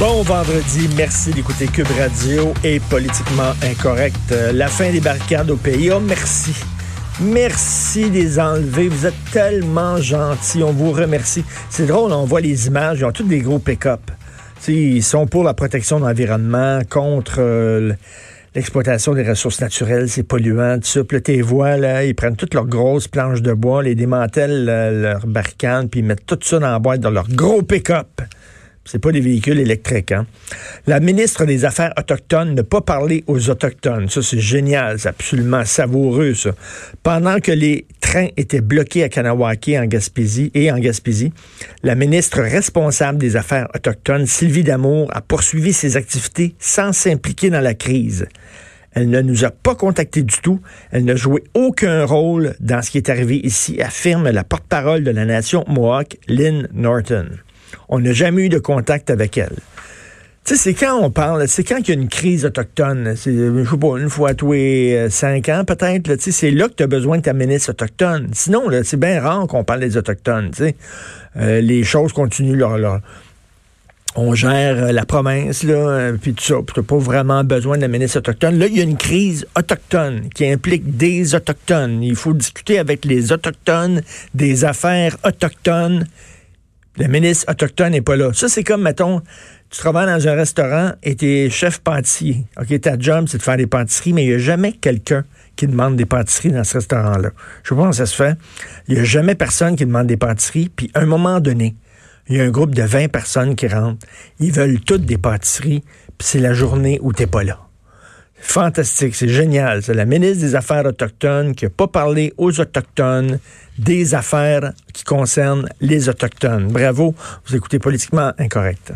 Bon vendredi, merci d'écouter Cube Radio et Politiquement Incorrect. Euh, La fin des barricades au pays. Oh, merci. Merci de les enlever. Vous êtes tellement gentils. On vous remercie. C'est drôle, on voit les images. Ils ont tous des gros pick-up. Ils sont pour la protection de l'environnement, contre euh, l'exploitation des ressources naturelles, c'est polluant, tout ça. Puis tes vois, là, ils prennent toutes leurs grosses planches de bois, les démantèlent leurs barricades, puis ils mettent tout ça dans la boîte dans leur gros pick-up. C'est pas des véhicules électriques, hein. La ministre des Affaires autochtones n'a pas parlé aux Autochtones. Ça, c'est génial. C'est absolument savoureux, ça. Pendant que les trains étaient bloqués à Kanawake en Gaspésie et en Gaspésie, la ministre responsable des Affaires autochtones, Sylvie Damour, a poursuivi ses activités sans s'impliquer dans la crise. Elle ne nous a pas contactés du tout. Elle n'a joué aucun rôle dans ce qui est arrivé ici, affirme la porte-parole de la nation Mohawk, Lynn Norton. On n'a jamais eu de contact avec elle. Tu sais, c'est quand on parle, c'est quand il y a une crise autochtone. C'est, je sais pas, une fois tous les euh, cinq ans peut-être. Tu sais, c'est là que tu as besoin de ta ministre autochtone. Sinon, c'est bien rare qu'on parle des Autochtones. Euh, les choses continuent leur, leur- on gère euh, la province, là, puis tout ça, puis t'as pas vraiment besoin de la ministre autochtone. Là, il y a une crise autochtone qui implique des Autochtones. Il faut discuter avec les Autochtones des affaires autochtones. La ministre autochtone n'est pas là. Ça, c'est comme, mettons, tu travailles dans un restaurant et t'es chef pâtissier. OK, ta job, c'est de faire des pâtisseries, mais il n'y a jamais quelqu'un qui demande des pâtisseries dans ce restaurant-là. Je sais pas comment ça se fait. Il n'y a jamais personne qui demande des pâtisseries, puis à un moment donné, il y a un groupe de 20 personnes qui rentrent. Ils veulent toutes des pâtisseries, puis c'est la journée où t'es pas là. Fantastique, c'est génial. C'est la ministre des Affaires autochtones qui n'a pas parlé aux Autochtones des affaires qui concernent les Autochtones. Bravo, vous écoutez politiquement incorrect.